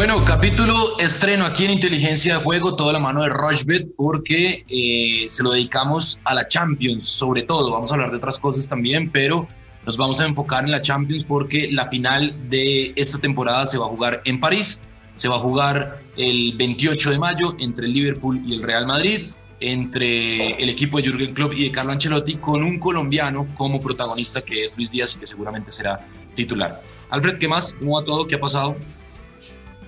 Bueno, capítulo estreno aquí en Inteligencia de Juego, toda la mano de Rushbet, porque eh, se lo dedicamos a la Champions, sobre todo. Vamos a hablar de otras cosas también, pero nos vamos a enfocar en la Champions porque la final de esta temporada se va a jugar en París. Se va a jugar el 28 de mayo entre el Liverpool y el Real Madrid, entre el equipo de Jürgen Klopp y de Carlo Ancelotti, con un colombiano como protagonista que es Luis Díaz y que seguramente será titular. Alfred, ¿qué más? ¿Cómo va todo? ¿Qué ha pasado?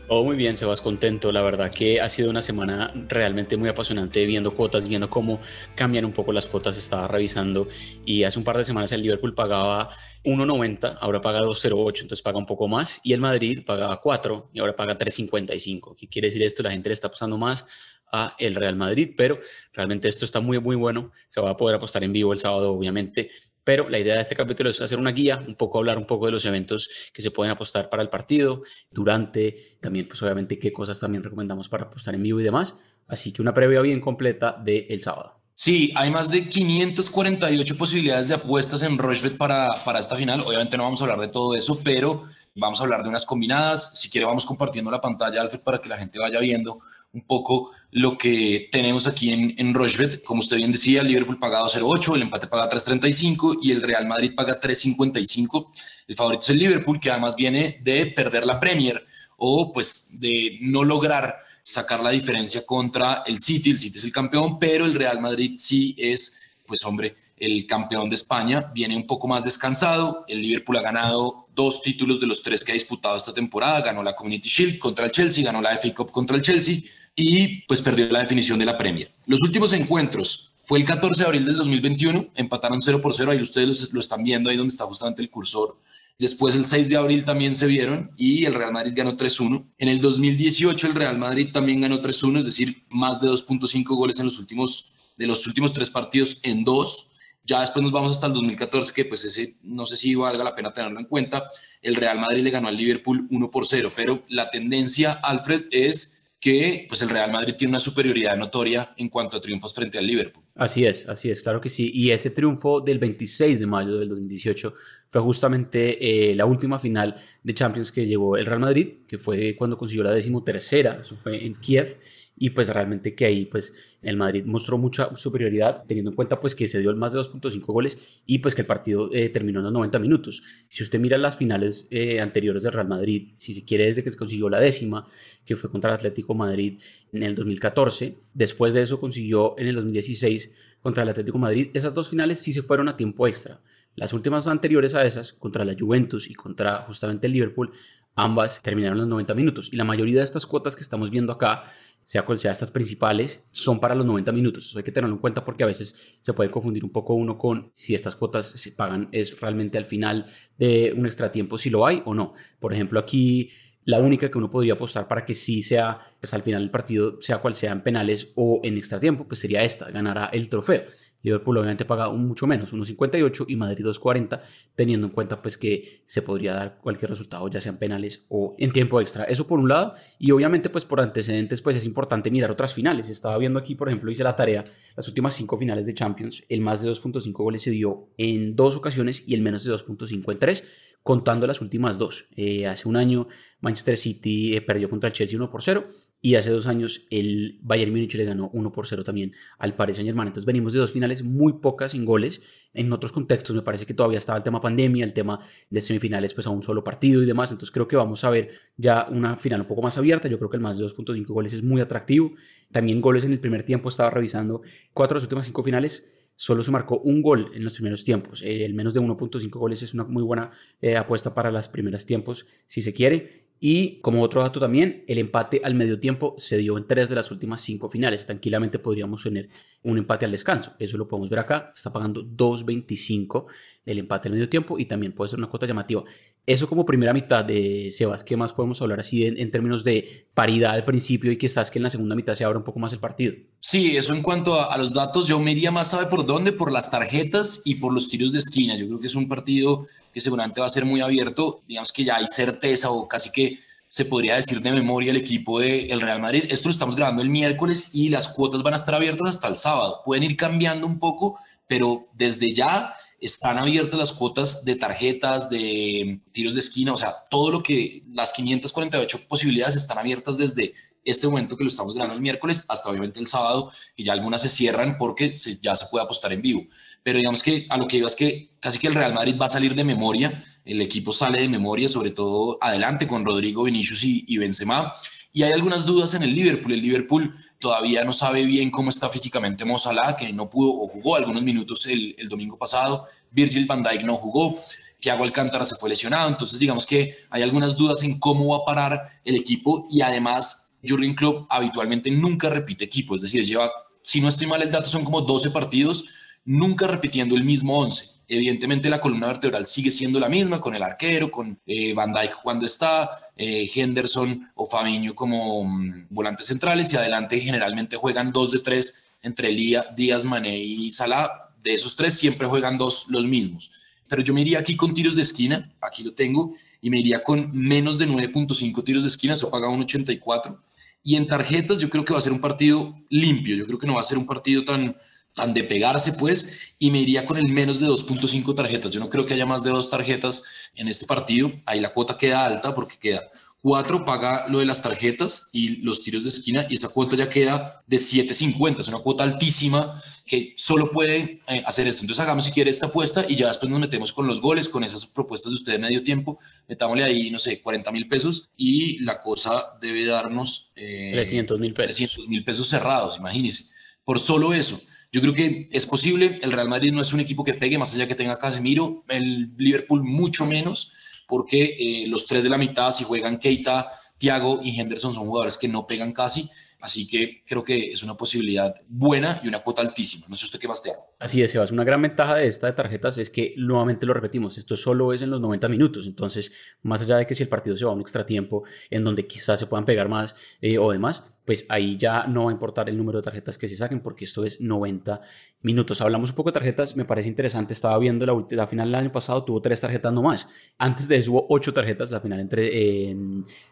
Todo muy bien, Sebas, contento. La verdad que ha sido una semana realmente muy apasionante viendo cuotas, viendo cómo cambian un poco las cuotas. Estaba revisando y hace un par de semanas el Liverpool pagaba 1.90, ahora paga 2.08, entonces paga un poco más. Y el Madrid pagaba 4 y ahora paga 3.55. ¿Qué quiere decir esto? La gente le está apostando más a el Real Madrid, pero realmente esto está muy, muy bueno. Se va a poder apostar en vivo el sábado, obviamente pero la idea de este capítulo es hacer una guía, un poco hablar un poco de los eventos que se pueden apostar para el partido, durante, también pues obviamente qué cosas también recomendamos para apostar en vivo y demás. Así que una previa bien completa del el sábado. Sí, hay más de 548 posibilidades de apuestas en Rochefort para, para esta final. Obviamente no vamos a hablar de todo eso, pero vamos a hablar de unas combinadas. Si quiere vamos compartiendo la pantalla, Alfred, para que la gente vaya viendo un poco lo que tenemos aquí en, en Rochebet. Como usted bien decía, el Liverpool paga 0.8, el empate paga 3.35 y el Real Madrid paga 3.55. El favorito es el Liverpool, que además viene de perder la Premier o pues de no lograr sacar la diferencia contra el City. El City es el campeón, pero el Real Madrid sí es, pues hombre, el campeón de España. Viene un poco más descansado. El Liverpool ha ganado dos títulos de los tres que ha disputado esta temporada. Ganó la Community Shield contra el Chelsea, ganó la FA Cup contra el Chelsea y pues perdió la definición de la Premier. Los últimos encuentros fue el 14 de abril del 2021, empataron 0 por 0, ahí ustedes lo están viendo, ahí donde está justamente el cursor. Después el 6 de abril también se vieron y el Real Madrid ganó 3-1. En el 2018 el Real Madrid también ganó 3-1, es decir, más de 2.5 goles en los últimos de los últimos tres partidos en dos. Ya después nos vamos hasta el 2014, que pues ese no sé si valga la pena tenerlo en cuenta. El Real Madrid le ganó al Liverpool 1 por 0, pero la tendencia, Alfred, es que pues el Real Madrid tiene una superioridad notoria en cuanto a triunfos frente al Liverpool. Así es, así es, claro que sí. Y ese triunfo del 26 de mayo del 2018 fue justamente eh, la última final de Champions que llegó el Real Madrid, que fue cuando consiguió la decimotercera, eso fue en Kiev y pues realmente que ahí pues el Madrid mostró mucha superioridad teniendo en cuenta pues que se dio el más de 2.5 goles y pues que el partido eh, terminó en los 90 minutos. Si usted mira las finales eh, anteriores del Real Madrid, si se quiere desde que consiguió la décima, que fue contra el Atlético Madrid en el 2014, después de eso consiguió en el 2016 contra el Atlético Madrid, esas dos finales sí se fueron a tiempo extra. Las últimas anteriores a esas, contra la Juventus y contra justamente el Liverpool, ambas terminaron los 90 minutos. Y la mayoría de estas cuotas que estamos viendo acá sea cual sea estas principales, son para los 90 minutos. Eso hay que tenerlo en cuenta porque a veces se puede confundir un poco uno con si estas cuotas se pagan es realmente al final de un extratiempo, si lo hay o no. Por ejemplo, aquí la única que uno podría apostar para que sí sea, pues al final del partido, sea cual sea en penales o en extra tiempo, pues sería esta, ganará el trofeo. Liverpool obviamente paga mucho menos, 1.58 y Madrid 2.40, teniendo en cuenta pues que se podría dar cualquier resultado, ya sea en penales o en tiempo extra. Eso por un lado, y obviamente pues por antecedentes pues es importante mirar otras finales. Estaba viendo aquí, por ejemplo, hice la tarea, las últimas cinco finales de Champions, el más de 2.5 goles se dio en dos ocasiones y el menos de 2.5 en tres contando las últimas dos. Eh, hace un año Manchester City eh, perdió contra el Chelsea 1 por 0 y hace dos años el Bayern Múnich le ganó 1 por 0 también al Paris Saint Germain. Entonces venimos de dos finales muy pocas sin goles. En otros contextos me parece que todavía estaba el tema pandemia, el tema de semifinales pues a un solo partido y demás. Entonces creo que vamos a ver ya una final un poco más abierta. Yo creo que el más de 2.5 goles es muy atractivo. También goles en el primer tiempo estaba revisando cuatro de las últimas cinco finales solo se marcó un gol en los primeros tiempos. Eh, el menos de 1.5 goles es una muy buena eh, apuesta para los primeros tiempos, si se quiere. Y como otro dato también, el empate al medio tiempo se dio en tres de las últimas cinco finales. Tranquilamente podríamos tener un empate al descanso. Eso lo podemos ver acá. Está pagando 2.25 el empate al medio tiempo y también puede ser una cuota llamativa. Eso como primera mitad de Sebas. ¿Qué más podemos hablar así en, términos de paridad al principio y quizás que en la segunda mitad se abra un poco más el partido? Sí, eso en cuanto a, los datos, yo me iría más, ¿sabe por dónde? Por las tarjetas y por los tiros de esquina. Yo creo que es un partido que seguramente va a ser muy abierto, digamos que ya hay certeza o casi que se podría decir de memoria el equipo del el Real Madrid. Esto lo estamos grabando el miércoles y las cuotas van a estar abiertas hasta el sábado. Pueden ir cambiando un poco, pero desde ya están abiertas las cuotas de tarjetas, de tiros de esquina, o sea, todo lo que las 548 posibilidades están abiertas desde este momento que lo estamos grabando el miércoles hasta obviamente el sábado y ya algunas se cierran porque ya se puede apostar en vivo. Pero digamos que a lo que digo es que casi que el Real Madrid va a salir de memoria, el equipo sale de memoria, sobre todo adelante con Rodrigo, Vinicius y, y Benzema. Y hay algunas dudas en el Liverpool. El Liverpool todavía no sabe bien cómo está físicamente Mo Salah, que no pudo o jugó algunos minutos el, el domingo pasado. Virgil van Dijk no jugó. Thiago Alcántara se fue lesionado. Entonces, digamos que hay algunas dudas en cómo va a parar el equipo y además Jurgen Klopp habitualmente nunca repite equipo, es decir, lleva, si no estoy mal el dato, son como 12 partidos, nunca repitiendo el mismo 11. Evidentemente la columna vertebral sigue siendo la misma, con el arquero, con eh, Van Dijk cuando está, eh, Henderson o Fabinho como mm, volantes centrales y adelante generalmente juegan dos de tres entre Lía, Díaz, Mané y Salah. De esos tres siempre juegan dos los mismos. Pero yo me iría aquí con tiros de esquina, aquí lo tengo, y me iría con menos de 9.5 tiros de esquina, eso paga un 84 y en tarjetas yo creo que va a ser un partido limpio, yo creo que no va a ser un partido tan, tan de pegarse, pues, y me iría con el menos de 2.5 tarjetas. Yo no creo que haya más de dos tarjetas en este partido. Ahí la cuota queda alta porque queda 4 paga lo de las tarjetas y los tiros de esquina y esa cuota ya queda de 7.50. Es una cuota altísima que solo puede eh, hacer esto. Entonces hagamos si quiere esta apuesta y ya después nos metemos con los goles, con esas propuestas de ustedes de medio tiempo. Metámosle ahí, no sé, 40 mil pesos y la cosa debe darnos... Eh, 300 mil pesos. 300 mil pesos cerrados, imagínense. Por solo eso. Yo creo que es posible. El Real Madrid no es un equipo que pegue, más allá que tenga Casemiro. El Liverpool mucho menos, porque eh, los tres de la mitad, si juegan Keita, Thiago y Henderson, son jugadores que no pegan casi. Así que creo que es una posibilidad buena y una cuota altísima. No sé usted qué más te Así es, Sebas. Una gran ventaja de esta de tarjetas es que nuevamente lo repetimos, esto solo es en los 90 minutos. Entonces, más allá de que si el partido se va a un extra tiempo en donde quizás se puedan pegar más eh, o demás, pues ahí ya no va a importar el número de tarjetas que se saquen porque esto es 90 minutos. Hablamos un poco de tarjetas, me parece interesante. Estaba viendo la, la final del año pasado, tuvo tres tarjetas nomás. Antes de eso hubo ocho tarjetas, la final entre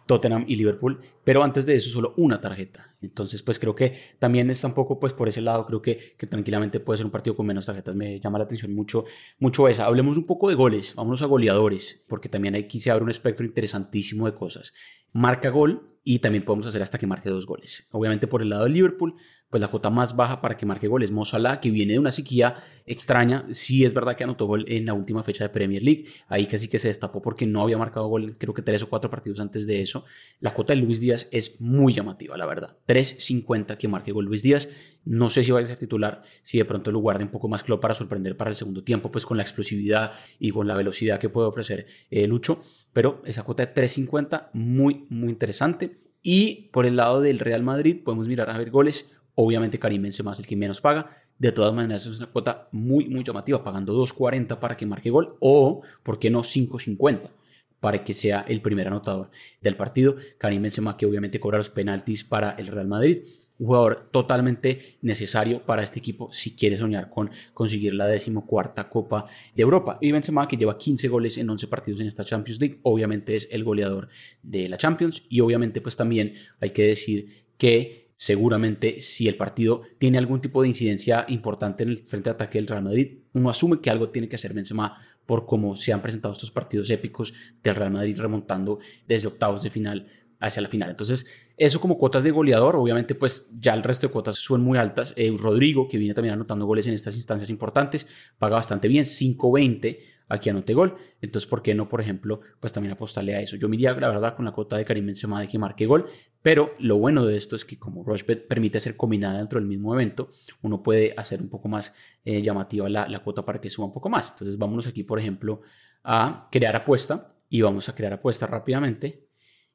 Tottenham y Liverpool, pero antes de eso solo una tarjeta. Entonces, pues creo que también está un poco pues por ese lado, creo que, que tranquilamente puede ser un partido con menos tarjetas. Me llama la atención mucho, mucho esa. Hablemos un poco de goles, vámonos a goleadores, porque también aquí se abre un espectro interesantísimo de cosas. Marca gol y también podemos hacer hasta que marque dos goles. Obviamente por el lado del Liverpool, pues la cuota más baja para que marque goles. Mo Salah, que viene de una sequía extraña, sí es verdad que anotó gol en la última fecha de Premier League, ahí casi que se destapó porque no había marcado gol, creo que tres o cuatro partidos antes de eso. La cuota de Luis Díaz es muy llamativa, la verdad. 3.50 que marque gol Luis Díaz. No sé si va a ser titular, si de pronto lo guarde un poco más claro para sorprender para el segundo tiempo, pues con la explosividad y con la velocidad que puede ofrecer eh, Lucho, pero esa cuota de 3.50 muy, muy interesante. Y por el lado del Real Madrid podemos mirar a ver goles Obviamente Karim Benzema es el que menos paga. De todas maneras es una cuota muy, muy llamativa, pagando 2.40 para que marque gol o, ¿por qué no, 5.50? para que sea el primer anotador del partido. Karim Benzema que obviamente cobra los penaltis para el Real Madrid. Un jugador totalmente necesario para este equipo si quiere soñar con conseguir la decimocuarta Copa de Europa. Y Benzema que lleva 15 goles en 11 partidos en esta Champions League, obviamente es el goleador de la Champions y obviamente pues también hay que decir que seguramente si el partido tiene algún tipo de incidencia importante en el frente de ataque del Real Madrid, uno asume que algo tiene que hacer Benzema por cómo se han presentado estos partidos épicos del Real Madrid remontando desde octavos de final hacia la final. Entonces, eso como cuotas de goleador, obviamente pues ya el resto de cuotas son muy altas. Eh, Rodrigo, que viene también anotando goles en estas instancias importantes, paga bastante bien, 5.20 aquí anote gol. Entonces, ¿por qué no, por ejemplo, pues también apostarle a eso? Yo me iría, la verdad, con la cuota de Karim Benzema de que marque gol, pero lo bueno de esto es que como Rushbet permite ser combinada dentro del mismo evento, uno puede hacer un poco más eh, llamativa la, la cuota para que suba un poco más. Entonces, vámonos aquí, por ejemplo, a crear apuesta y vamos a crear apuesta rápidamente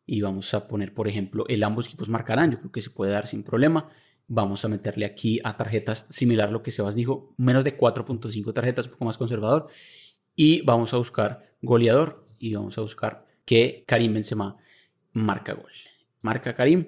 y vamos a poner, por ejemplo, el ambos equipos marcarán. Yo creo que se puede dar sin problema. Vamos a meterle aquí a tarjetas similar a lo que Sebas dijo, menos de 4.5 tarjetas, un poco más conservador y vamos a buscar goleador y vamos a buscar que Karim Benzema marca gol. Marca Karim,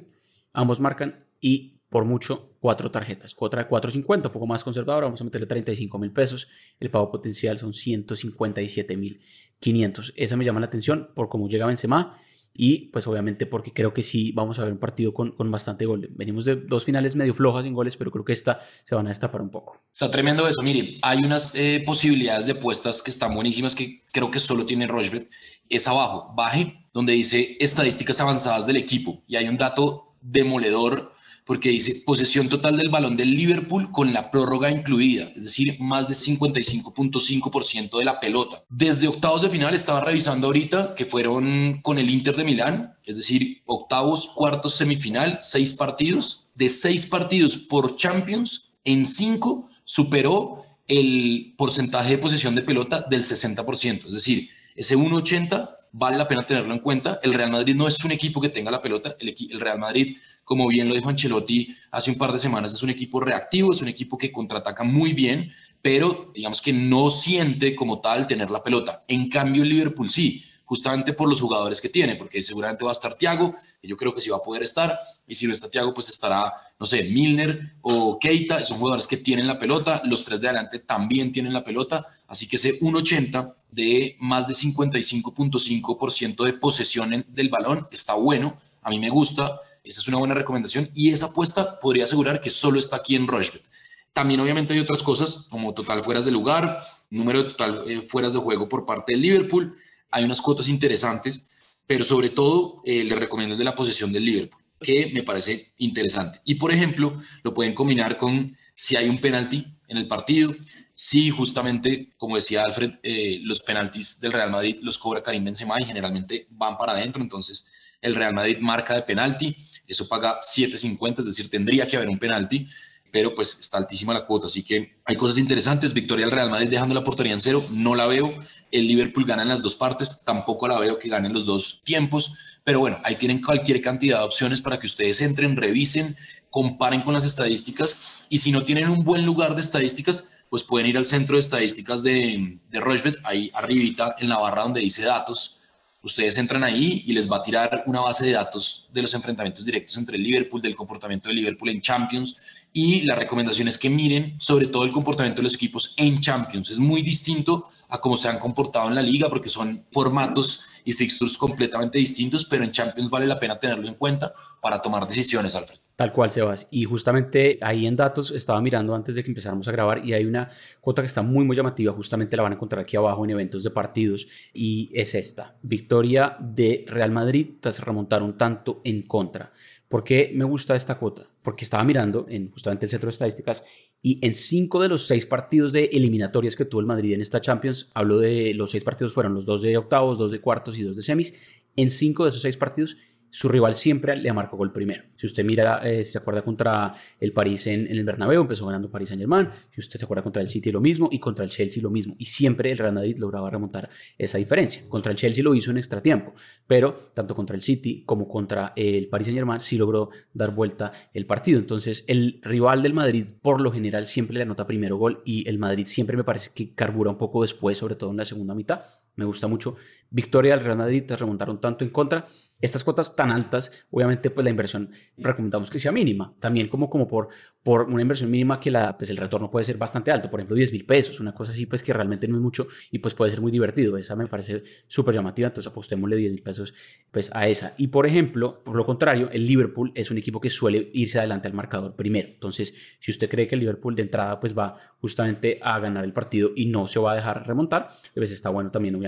ambos marcan y por mucho cuatro tarjetas. De 4.50, un poco más conservadora, vamos a meterle 35 mil pesos. El pago potencial son 157 mil 500. Esa me llama la atención por cómo llega Benzema y pues obviamente porque creo que sí vamos a ver un partido con, con bastante gol. Venimos de dos finales medio flojas sin goles, pero creo que esta se van a destapar un poco. Está tremendo eso. Mire, hay unas eh, posibilidades de puestas que están buenísimas que creo que solo tiene Rochbet. Es abajo, baje, donde dice estadísticas avanzadas del equipo y hay un dato demoledor porque dice posesión total del balón del Liverpool con la prórroga incluida, es decir, más de 55.5% de la pelota. Desde octavos de final estaba revisando ahorita que fueron con el Inter de Milán, es decir, octavos, cuartos, semifinal, seis partidos. De seis partidos por Champions, en cinco superó el porcentaje de posesión de pelota del 60%, es decir, ese 1,80 vale la pena tenerlo en cuenta. El Real Madrid no es un equipo que tenga la pelota, el, Real Madrid como bien lo dijo Ancelotti hace un par de semanas, es un equipo reactivo, es un equipo que contraataca muy bien, pero digamos que no siente como tal tener la pelota. En cambio, el Liverpool sí, justamente por los jugadores que tiene, porque seguramente va a estar Thiago, yo creo que sí va a poder estar, y si no está Thiago, pues estará, no sé, Milner o Keita, son jugadores que tienen la pelota, los tres de adelante también tienen la pelota, así que ese 1.80 de más de 55.5% de posesión del balón está bueno, a mí me gusta, esa es una buena recomendación y esa apuesta podría asegurar que solo está aquí en Rochebet. También obviamente hay otras cosas como total fueras de lugar, número total eh, fueras de juego por parte del Liverpool. Hay unas cuotas interesantes, pero sobre todo eh, les recomiendo el de la posesión del Liverpool, que me parece interesante. Y por ejemplo, lo pueden combinar con si hay un penalti en el partido, si justamente, como decía Alfred, eh, los penaltis del Real Madrid los cobra Karim Benzema y generalmente van para adentro, entonces el Real Madrid marca de penalti, eso paga 7.50, es decir, tendría que haber un penalti, pero pues está altísima la cuota, así que hay cosas interesantes, victoria del Real Madrid dejando la portería en cero, no la veo, el Liverpool gana en las dos partes, tampoco la veo que ganen los dos tiempos, pero bueno, ahí tienen cualquier cantidad de opciones para que ustedes entren, revisen, comparen con las estadísticas y si no tienen un buen lugar de estadísticas, pues pueden ir al centro de estadísticas de, de Rochbet, ahí arribita en la barra donde dice datos, Ustedes entran ahí y les va a tirar una base de datos de los enfrentamientos directos entre el Liverpool, del comportamiento del Liverpool en Champions. Y la recomendación es que miren sobre todo el comportamiento de los equipos en Champions. Es muy distinto a cómo se han comportado en la liga porque son formatos y fixtures completamente distintos, pero en Champions vale la pena tenerlo en cuenta para tomar decisiones, Alfred. Tal cual, Sebas. Y justamente ahí en datos estaba mirando antes de que empezáramos a grabar y hay una cuota que está muy, muy llamativa. Justamente la van a encontrar aquí abajo en eventos de partidos y es esta. Victoria de Real Madrid tras remontar un tanto en contra. ¿Por qué me gusta esta cuota? Porque estaba mirando en justamente el centro de estadísticas y en cinco de los seis partidos de eliminatorias que tuvo el Madrid en esta Champions, hablo de los seis partidos fueron los dos de octavos, dos de cuartos y dos de semis. En cinco de esos seis partidos su rival siempre le marcó gol primero. Si usted mira, eh, si se acuerda contra el París en, el Bernabéu, empezó ganando París Saint Germain. Si usted se acuerda contra el City lo mismo y contra el Chelsea lo mismo. Y siempre el Real Madrid lograba remontar esa diferencia. Contra el Chelsea lo hizo en extra tiempo, pero tanto contra el City como contra el París Saint Germain sí logró dar vuelta el partido. Entonces el rival del Madrid por lo general siempre le anota primero gol y el Madrid siempre me parece que carbura un poco después, sobre todo en la segunda mitad. Me gusta mucho. Victoria del Real Madrid, te remontaron tanto en contra. Estas cuotas tan altas, obviamente, pues la inversión recomendamos que sea mínima. También como, como por, por una inversión mínima que la, pues el retorno puede ser bastante alto. Por ejemplo, 10 mil pesos, una cosa así, pues que realmente no es mucho y pues puede ser muy divertido. Esa me parece súper llamativa, entonces apostémosle 10 mil pesos pues a esa. Y por ejemplo, por lo contrario, el Liverpool es un equipo que suele irse adelante al marcador primero. Entonces, si usted cree que el Liverpool de entrada pues va justamente a ganar el partido y no se va a dejar remontar, pues está bueno también, obviamente,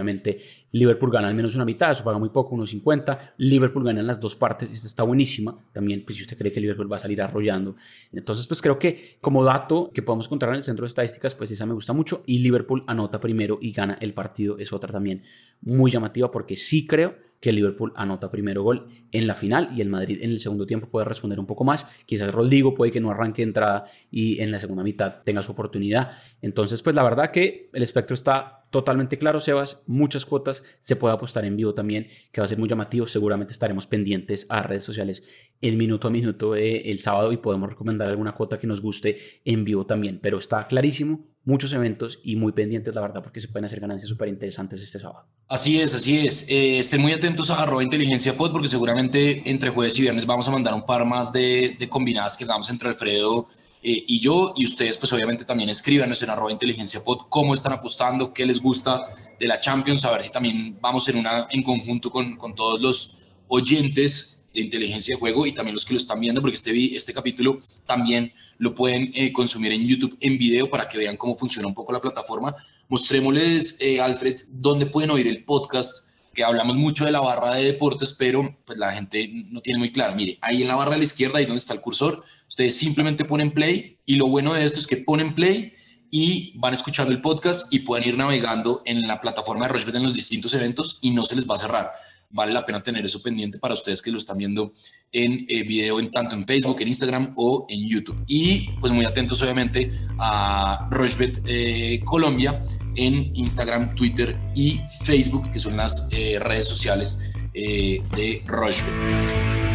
Liverpool gana al menos una mitad, eso paga muy poco, unos 50. Liverpool gana en las dos partes, esta está buenísima. También, pues si usted cree que Liverpool va a salir arrollando. Entonces, pues creo que como dato que podemos encontrar en el centro de estadísticas, pues esa me gusta mucho. Y Liverpool anota primero y gana el partido, es otra también muy llamativa porque sí creo que Liverpool anota primero gol en la final y el Madrid en el segundo tiempo puede responder un poco más. Quizás Rodrigo puede que no arranque entrada y en la segunda mitad tenga su oportunidad. Entonces, pues la verdad que el espectro está totalmente claro, Sebas. Muchas cuotas. Se puede apostar en vivo también, que va a ser muy llamativo. Seguramente estaremos pendientes a redes sociales el minuto a minuto el sábado y podemos recomendar alguna cuota que nos guste en vivo también. Pero está clarísimo muchos eventos y muy pendientes, la verdad, porque se pueden hacer ganancias súper interesantes este sábado. Así es, así es. Eh, estén muy atentos a arroba inteligencia pod porque seguramente entre jueves y viernes vamos a mandar un par más de, combinadas que hagamos entre Alfredo eh, y yo. Y ustedes pues obviamente también escríbanos en arroba inteligencia pod cómo están apostando, qué les gusta de la Champions, a ver si también vamos en una en conjunto con, con todos los oyentes de inteligencia de juego y también los que lo están viendo, porque este, este capítulo también lo pueden eh, consumir en YouTube en video para que vean cómo funciona un poco la plataforma. Mostrémosles, eh, Alfred, dónde pueden oír el podcast, que hablamos mucho de la barra de deportes, pero pues la gente no tiene muy claro. Mire, ahí en la barra de la izquierda, ahí donde está el cursor, ustedes simplemente ponen play y lo bueno de esto es que ponen play y van a escuchar el podcast y pueden ir navegando en la plataforma de Rochebet en los distintos eventos y no se les va a cerrar vale la pena tener eso pendiente para ustedes que lo están viendo en eh, video en tanto en Facebook, en Instagram o en YouTube. Y pues muy atentos obviamente a Rochebet eh, Colombia en Instagram, Twitter y Facebook, que son las eh, redes sociales de Rochebet.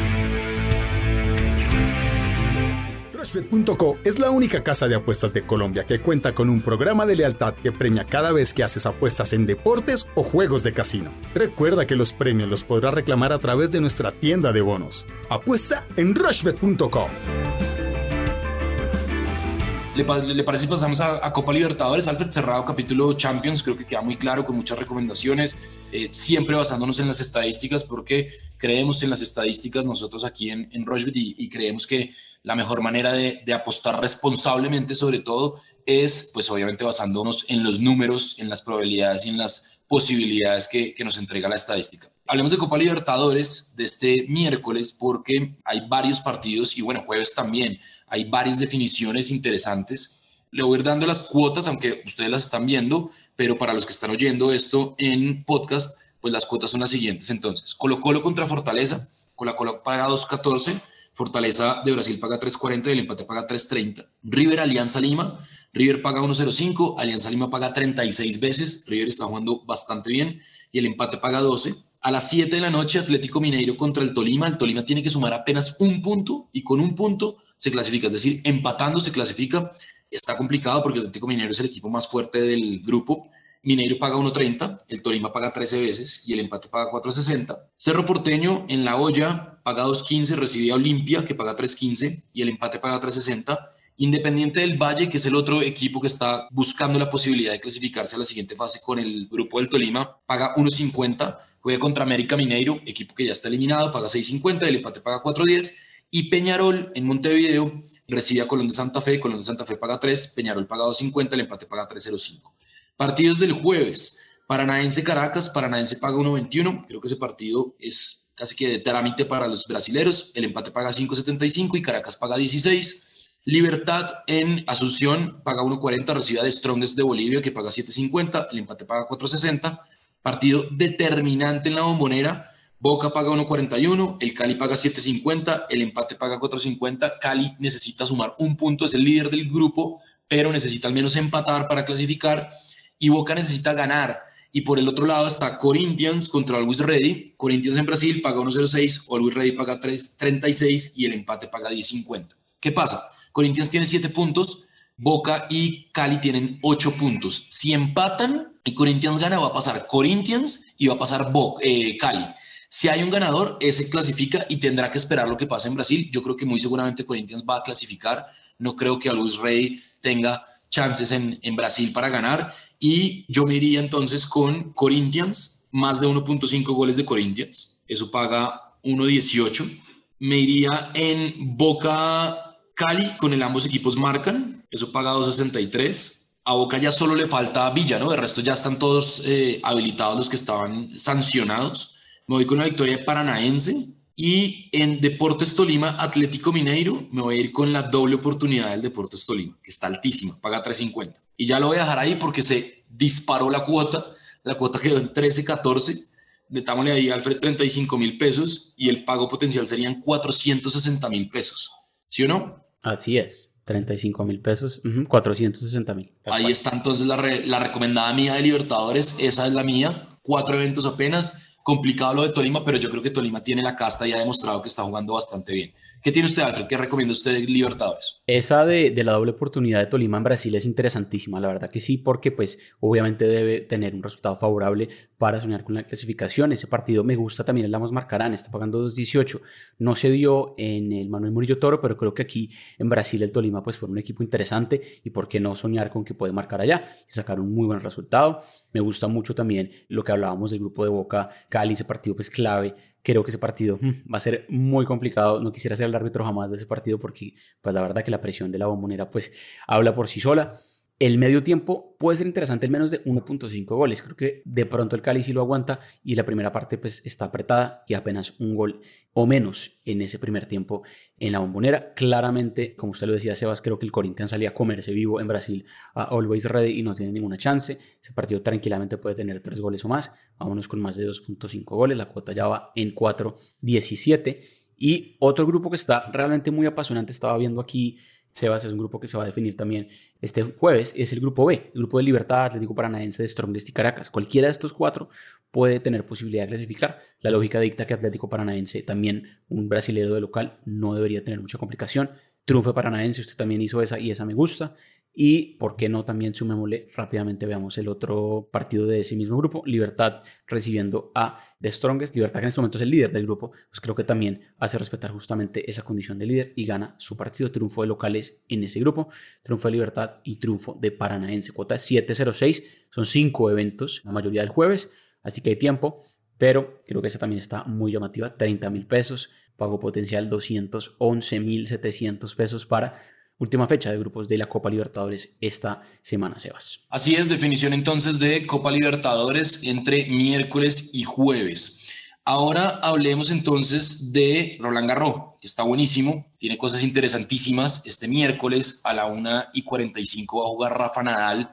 Rushbet.co es la única casa de apuestas de Colombia que cuenta con un programa de lealtad que premia cada vez que haces apuestas en deportes o juegos de casino. Recuerda que los premios los podrás reclamar a través de nuestra tienda de bonos. Apuesta en Rushbet.co. ¿Le, parece si pasamos a, Copa Libertadores? Alfred cerrado capítulo Champions, creo que queda muy claro con muchas recomendaciones, eh, siempre basándonos en las estadísticas porque creemos en las estadísticas nosotros aquí en, en y creemos que la mejor manera de, apostar responsablemente sobre todo es pues obviamente basándonos en los números, en las probabilidades y en las posibilidades que, nos entrega la estadística. Hablemos de Copa Libertadores de este miércoles porque hay varios partidos y bueno, jueves también, hay varias definiciones interesantes. Le voy a ir dando las cuotas, aunque ustedes las están viendo, pero para los que están oyendo esto en podcast, pues las cuotas son las siguientes. Entonces, Colo Colo contra Fortaleza, Colo Colo paga 2.14, Fortaleza de Brasil paga 3.40 y el empate paga 3.30. River Alianza Lima, River paga 1.05, Alianza Lima paga 36 veces, River está jugando bastante bien y el empate paga 12. A las 7 de la noche, Atlético Mineiro contra el Tolima. El Tolima tiene que sumar apenas un punto y con un punto se clasifica, es decir, empatando se clasifica. Está complicado porque Atlético Mineiro es el equipo más fuerte del grupo Mineiro paga 1.30, el Tolima paga 13 veces y el empate paga 4.60. Cerro Porteño en la olla paga 2.15, recibe a Olimpia que paga 3.15 y el empate paga 3.60. Independiente del Valle, que es el otro equipo que está buscando la posibilidad de clasificarse a la siguiente fase con el grupo del Tolima, paga 1.50. Juega contra América Mineiro, equipo que ya está eliminado, paga 6.50, el empate paga 4.10. Y Peñarol en Montevideo recibe a Colón de Santa Fe, Colón de Santa Fe paga 3, Peñarol paga 2.50, el empate paga 3.05. Partidos del jueves. Paranaense Caracas, Paranaense paga 1.21. Creo que ese partido es casi que de trámite para los brasileros. El empate paga 5.75 y Caracas paga 16. Libertad en Asunción paga 1.40, recibe a Strongest de Bolivia que paga 7.50, el empate paga 4.60. Partido determinante en la bombonera. Boca paga 1.41, el Cali paga 7.50, el empate paga 4.50. Cali necesita sumar un punto, es el líder del grupo, pero necesita al menos empatar para clasificar y Boca necesita ganar. Y por el otro lado está Corinthians contra Always Ready. Corinthians en Brasil paga 1.06, Always Ready paga 3.36 y el empate paga 10.50. ¿Qué pasa? Corinthians tiene 7 puntos, Boca y Cali tienen 8 puntos. Si empatan y Corinthians gana, va a pasar Corinthians y va a pasar eh, Cali. Si hay un ganador, ese clasifica y tendrá que esperar lo que pase en Brasil. Yo creo que muy seguramente Corinthians va a clasificar. No creo que Always Ready tenga chances en, en Brasil para ganar y yo me iría entonces con Corinthians, más de 1.5 goles de Corinthians, eso paga 1.18. Me iría en Boca Cali, con el ambos equipos marcan, eso paga 2.63. A Boca ya solo le falta Villa, ¿no? De resto ya están todos eh, habilitados los que estaban sancionados. Me voy con la victoria de Paranaense, y en Deportes Tolima, Atlético Mineiro, me voy a ir con la doble oportunidad del Deportes Tolima, que está altísima, paga 3.50. Y ya lo voy a dejar ahí porque se disparó la cuota, la cuota quedó en 13.14. Metámosle ahí, Alfred, 35 mil pesos y el pago potencial serían 460 mil pesos. ¿Sí o no? Así es. 35 mil pesos, 460 mil. Ahí está entonces la, la recomendada mía de Libertadores, esa es la mía, cuatro eventos apenas complicado lo de Tolima, pero yo creo que Tolima tiene la casta y ha demostrado que está jugando bastante bien. ¿Qué tiene usted, Alfred? ¿Qué recomienda usted Libertadores? Esa de, de, la doble oportunidad de Tolima en Brasil es interesantísima, la verdad que sí, porque pues obviamente debe tener un resultado favorable para soñar con la clasificación. Ese partido me gusta también el Marcarán, está pagando 2.18. No se dio en el Manuel Murillo Toro, pero creo que aquí en Brasil el Tolima pues fue un equipo interesante y por qué no soñar con que puede marcar allá y sacar un muy buen resultado. Me gusta mucho también lo que hablábamos del grupo de Boca Cali, ese partido pues clave creo que ese partido mm, va a ser muy complicado. No quisiera ser el árbitro jamás de ese partido porque, pues la verdad que la presión de la bombonera, pues habla por sí sola. El medio tiempo puede ser interesante en menos de 1.5 goles. Creo que de pronto el Cali sí lo aguanta y la primera parte pues está apretada y apenas un gol o menos en ese primer tiempo en la bombonera. Claramente, como usted lo decía, Sebas, creo que el Corinthians salía a comerse vivo en Brasil a Always Ready y no tiene ninguna chance. Ese partido tranquilamente puede tener tres goles o más. Vámonos con más de 2.5 goles. La cuota ya va en 4.17. Y otro grupo que está realmente muy apasionante, estaba viendo aquí Sebas es un grupo que se va a definir también este jueves, es el grupo B, el grupo de Libertad, Atlético Paranaense, de Strongest y Caracas. Cualquiera de estos cuatro puede tener posibilidad de clasificar. La lógica dicta que Atlético Paranaense, también un brasilero de local, no debería tener mucha complicación. Triunfo Paranaense, usted también hizo esa y esa me gusta. Y por qué no también sumémosle rápidamente, veamos el otro partido de ese mismo grupo, Libertad recibiendo a The Strongest. Libertad que en este momento es el líder del grupo, pues creo que también hace respetar justamente esa condición de líder y gana su partido. Triunfo de locales en ese grupo, triunfo de Libertad y triunfo de Paranaense. Cuota 7-0-6, son cinco eventos, la mayoría del jueves, así que hay tiempo, pero creo que esa también está muy llamativa, 30 mil pesos, pago potencial 211 mil 700 pesos para última fecha de grupos de la Copa Libertadores esta semana, Sebas. Así es, definición entonces de Copa Libertadores entre miércoles y jueves. Ahora hablemos entonces de Roland Garros, que está buenísimo, tiene cosas interesantísimas. Este miércoles a la 1 y 45 va a jugar Rafa Nadal,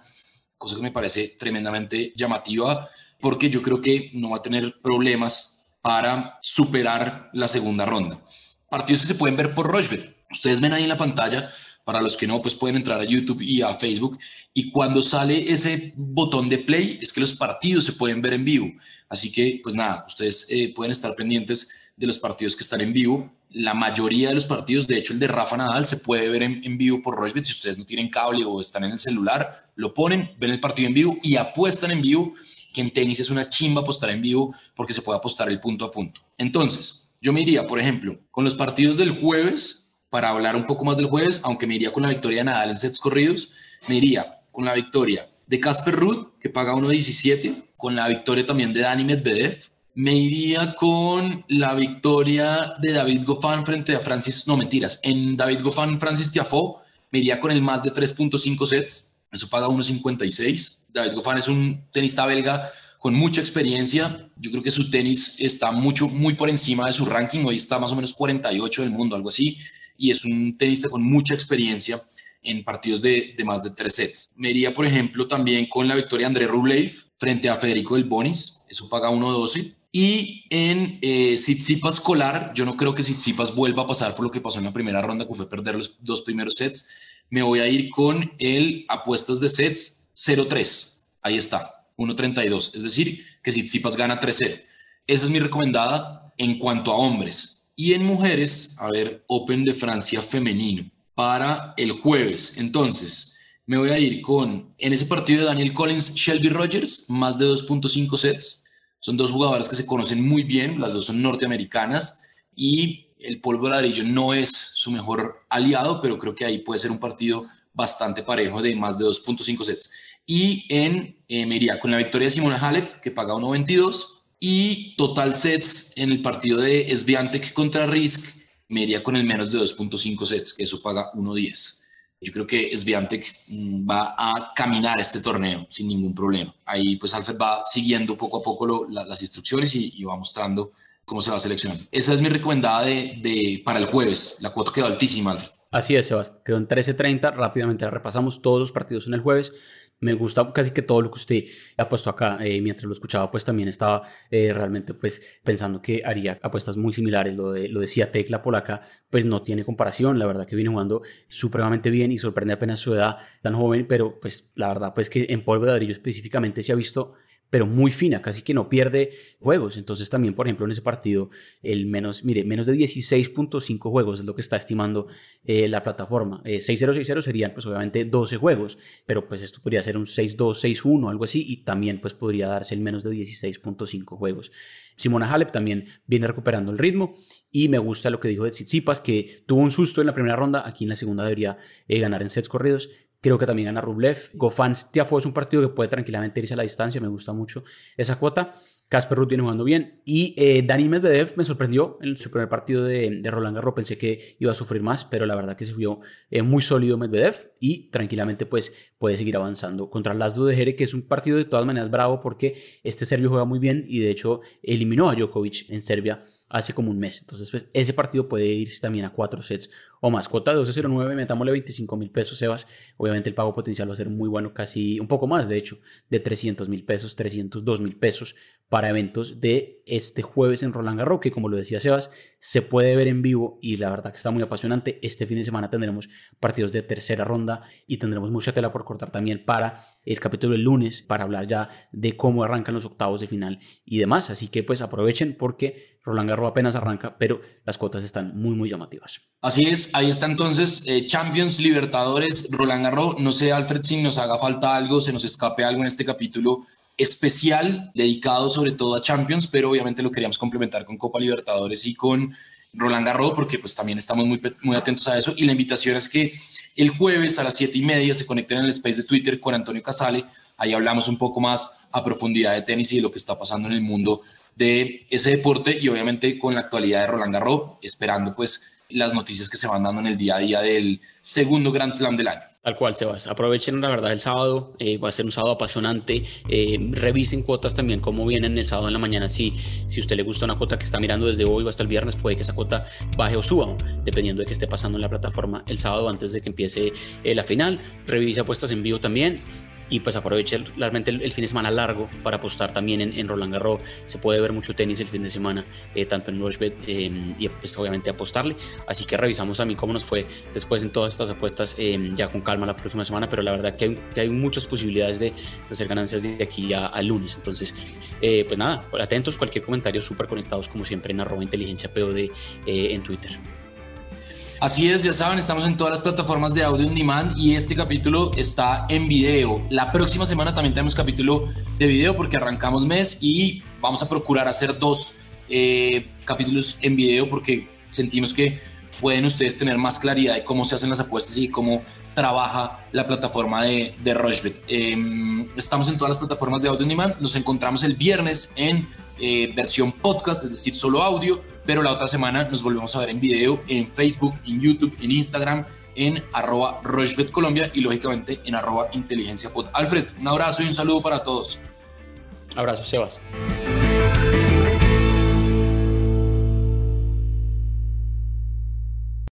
cosa que me parece tremendamente llamativa, porque yo creo que no va a tener problemas para superar la segunda ronda. Partidos que se pueden ver por Rochebet. Ustedes ven ahí en la pantalla para los que no, pues pueden entrar a YouTube y a Facebook. Y cuando sale ese botón de play, es que los partidos se pueden ver en vivo. Así que, pues nada, ustedes eh, pueden estar pendientes de los partidos que están en vivo. La mayoría de los partidos, de hecho el de Rafa Nadal, se puede ver en, vivo por Rochebet. Si ustedes no tienen cable o están en el celular, lo ponen, ven el partido en vivo y apuestan en vivo, que en tenis es una chimba apostar en vivo porque se puede apostar el punto a punto. Entonces, yo me iría, por ejemplo, con los partidos del jueves, para hablar un poco más del jueves, aunque me iría con la victoria de Nadal en sets corridos, me iría con la victoria de Casper Ruud, que paga 1.17, con la victoria también de Dani Medvedev, me iría con la victoria de David Goffin frente a Francis, no mentiras, en David Goffin, Francis Tiafoe, me iría con el más de 3.5 sets, eso paga 1.56. David Goffin es un tenista belga con mucha experiencia. Yo creo que su tenis está mucho, muy por encima de su ranking. Hoy está más o menos 48 del mundo, algo así y es un tenista con mucha experiencia en partidos de, más de tres sets. Me iría, por ejemplo, también con la victoria de André Rublev frente a Federico del Bonis, eso paga 1.12. Y en eh, Tsitsipas Colar, yo no creo que Tsitsipas vuelva a pasar por lo que pasó en la primera ronda, que fue perder los dos primeros sets. Me voy a ir con el apuestas de sets 0-3. Ahí está, 1.32. Es decir, que Tsitsipas gana 3-0. Esa es mi recomendada en cuanto a hombres. Y en mujeres, a ver, Open de Francia femenino para el jueves. Entonces, me voy a ir con, en ese partido de Daniel Collins, Shelby Rogers, más de 2.5 sets. Son dos jugadoras que se conocen muy bien, las dos son norteamericanas y el polvo ladrillo no es su mejor aliado, pero creo que ahí puede ser un partido bastante parejo de más de 2.5 sets. Y en, eh, me con la victoria de Simona Halep, que paga 1.22 y total sets en el partido de Sviantec contra Risk me iría con el menos de 2.5 sets, que eso paga 1.10. Yo creo que Sviantec mm, va a caminar este torneo sin ningún problema. Ahí pues Alfred va siguiendo poco a poco las instrucciones y, va mostrando cómo se va seleccionando. Esa es mi recomendada de, de, para el jueves. La cuota quedó altísima, Alfred. Así es, Sebastián. Quedó en 13.30. Rápidamente repasamos todos los partidos en el jueves. Me gusta casi que todo lo que usted ha puesto acá. Eh, mientras lo escuchaba, pues también estaba eh, realmente pues pensando que haría apuestas muy similares. Lo de, lo de Ciatek, la polaca, pues no tiene comparación. La verdad que viene jugando supremamente bien y sorprende apenas su edad tan joven, pero pues la verdad pues que en polvo de ladrillo específicamente se ha visto pero muy fina, casi que no pierde juegos. Entonces también, por ejemplo, en ese partido, el menos, mire, menos de 16.5 juegos es lo que está estimando eh, la plataforma. 6-0, eh, 6-0 serían pues obviamente 12 juegos, pero pues esto podría ser un 6-2, 6-1, algo así, y también pues podría darse el menos de 16.5 juegos. Simona Halep también viene recuperando el ritmo y me gusta lo que dijo de Tsitsipas, que tuvo un susto en la primera ronda, aquí en la segunda debería eh, ganar en sets corridos. Creo que también gana Rublev. Gofan Tiafo es un partido que puede tranquilamente irse a la distancia, me gusta mucho esa cuota. Casper Ruth viene jugando bien. Y eh, Dani Medvedev me sorprendió en su primer partido de, Roland Garros. Pensé que iba a sufrir más, pero la verdad que se vio eh, muy sólido Medvedev y tranquilamente pues puede seguir avanzando contra Laszlo de Jere, que es un partido de todas maneras bravo porque este serbio juega muy bien y de hecho eliminó a Djokovic en Serbia hace como un mes. Entonces, pues, ese partido puede irse también a cuatro sets o más. Cuota de 12.09, metámosle 25 mil pesos, Sebas. Obviamente el pago potencial va a ser muy bueno, casi un poco más, de hecho, de 300 mil pesos, 302 mil pesos para eventos de este jueves en Roland Garros, que como lo decía Sebas, se puede ver en vivo y la verdad que está muy apasionante. Este fin de semana tendremos partidos de tercera ronda y tendremos mucha tela por cortar también para el capítulo del lunes, para hablar ya de cómo arrancan los octavos de final y demás. Así que pues aprovechen porque Roland Garros apenas arranca, pero las cuotas están muy, muy llamativas. Así es, ahí está entonces eh, Champions, Libertadores, Roland Garros. No sé, Alfred, si nos haga falta algo, se nos escape algo en este capítulo especial dedicado sobre todo a Champions, pero obviamente lo queríamos complementar con Copa Libertadores y con Roland Garros, porque pues también estamos muy, muy atentos a eso. Y la invitación es que el jueves a las siete y media se conecten en el space de Twitter con Antonio Casale. Ahí hablamos un poco más a profundidad de tenis y de lo que está pasando en el mundo de ese deporte y obviamente con la actualidad de Roland Garros, esperando pues las noticias que se van dando en el día a día del segundo Grand Slam del año. Tal cual, Sebas. Aprovechen la verdad el sábado, eh, va a ser un sábado apasionante. Eh, revisen cuotas también, cómo vienen el sábado en la mañana. Si, si usted le gusta una cuota que está mirando desde hoy hasta el viernes, puede que esa cuota baje o suba, dependiendo de qué esté pasando en la plataforma el sábado antes de que empiece eh, la final. Revise apuestas en vivo también y pues aproveche realmente el, fin de semana largo para apostar también en, Roland Garros. Se puede ver mucho tenis el fin de semana, eh, tanto en Rushbet em, y pues obviamente apostarle. Así que revisamos a mí cómo nos fue después en todas estas apuestas em, ya con calma la próxima semana, pero la verdad que hay, que muchas posibilidades de, hacer ganancias de aquí al lunes. Entonces, eh, pues nada, atentos, cualquier comentario súper conectados como siempre en arroba inteligencia POD eh, en Twitter. Así es, ya saben, estamos en todas las plataformas de audio on demand y este capítulo está en video. La próxima semana también tenemos capítulo de video porque arrancamos mes y vamos a procurar hacer dos eh, capítulos en video porque sentimos que pueden ustedes tener más claridad de cómo se hacen las apuestas y cómo trabaja la plataforma de, de. Em, estamos en todas las plataformas de audio on demand. Nos encontramos el viernes en eh, versión podcast, es decir, solo audio pero la otra semana nos volvemos a ver en video en Facebook, en YouTube, en Instagram, en arroba Colombia y lógicamente en arroba inteligencia Alfred, un abrazo y un saludo para todos. Abrazo, Sebas.